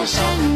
我身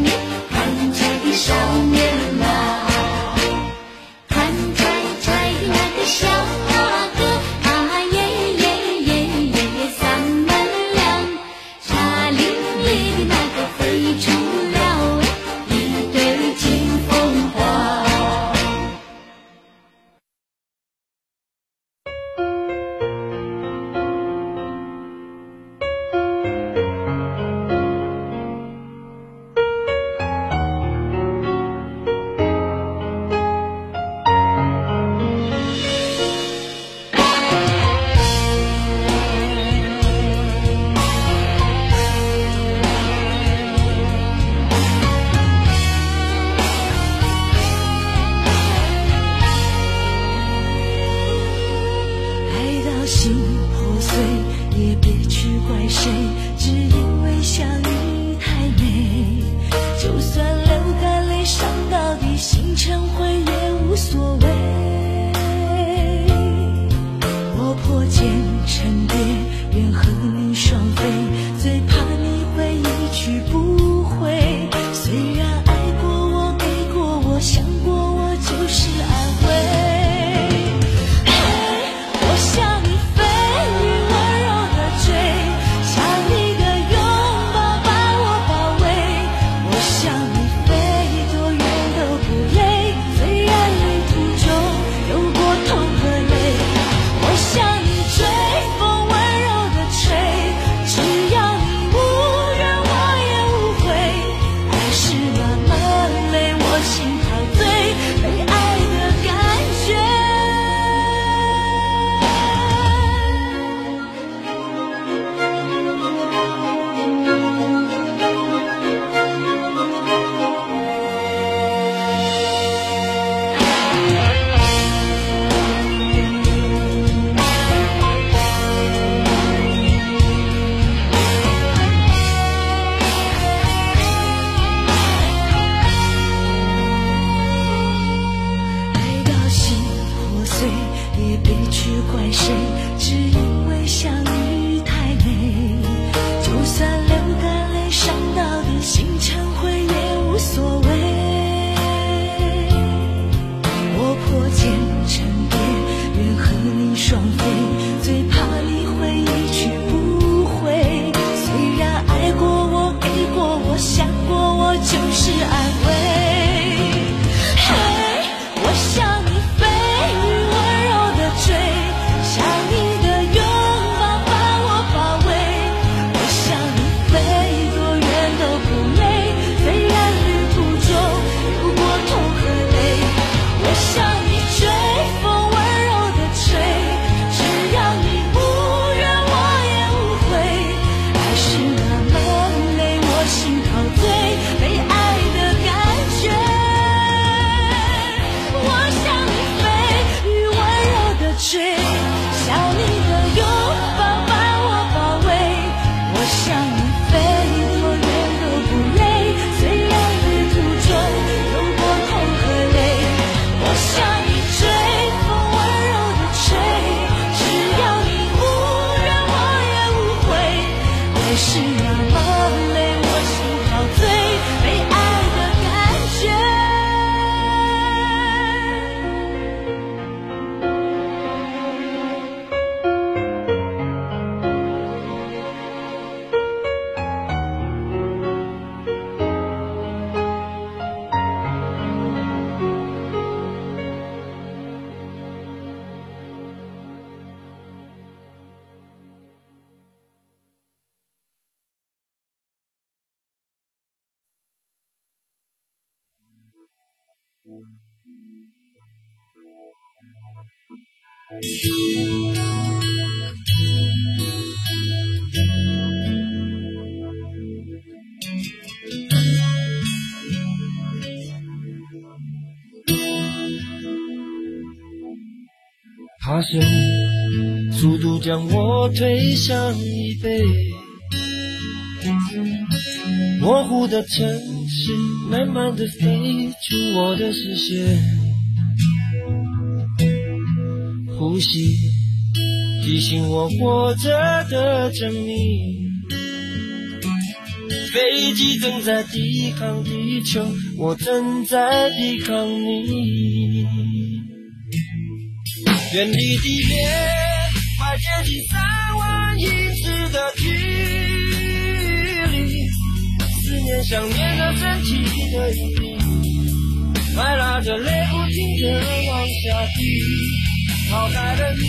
心破碎也别去怪谁只因为相遇太美。就算流干泪伤到底心成灰也无所谓。他先速度将我推向椅背，模糊的城是慢慢的飞出我的视线，呼吸提醒我活着的证明。飞机正在抵抗地球，我正在抵抗你。远离地面，快接近三万英尺的想念的神奇的引力，快拉着泪不停地往下滴。抛开了你，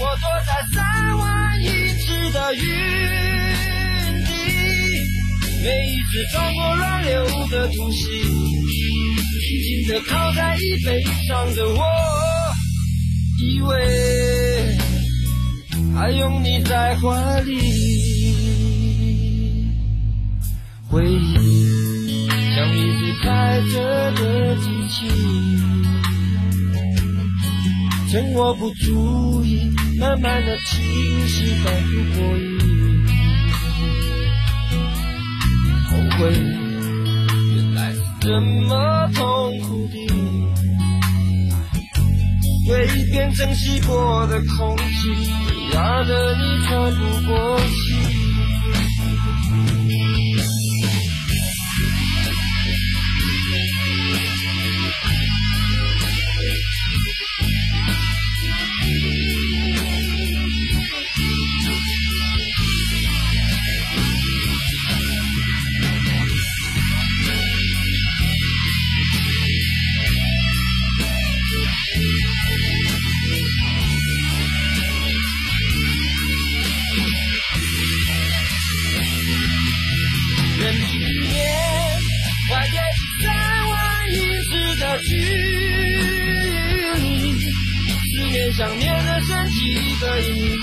我躲在三万英尺的云底，每一次穿过乱流的突袭，紧紧地靠在椅背上的我。以为还拥你在怀里，回忆像一直开着的机器，趁我不注意，慢慢的清晰，反复过瘾。后悔原来是这么痛苦的。回忆变成稀薄的空气，压得你喘不过气。想念的神奇的引力，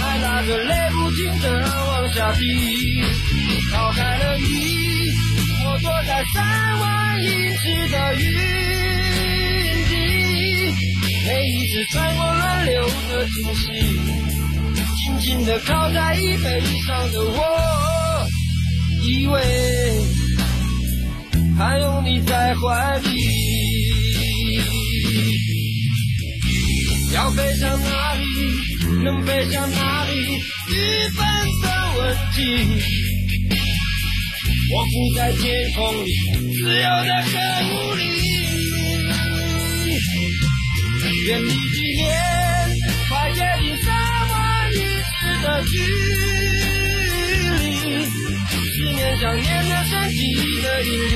还拉着泪不停的往下滴。抛开了你，我躲在三万英尺的云底，每一次穿过乱流的突袭，紧紧地靠在椅背上的我。以为还拥你在怀里，飞向哪里，能飞向哪里，一分的问题。我不在天空里，自由的很无力。远离地面，快接近三万英尺的距离。思念想念的身体的引力，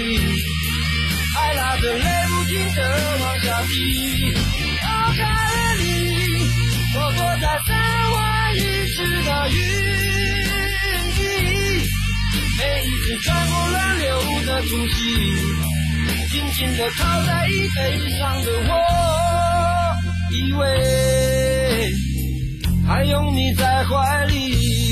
爱拉着泪不停地往下滴。在，我躲在三万英尺的云，每一次穿过乱流的足迹，紧紧地靠在椅背上的我，以为还拥你在怀里。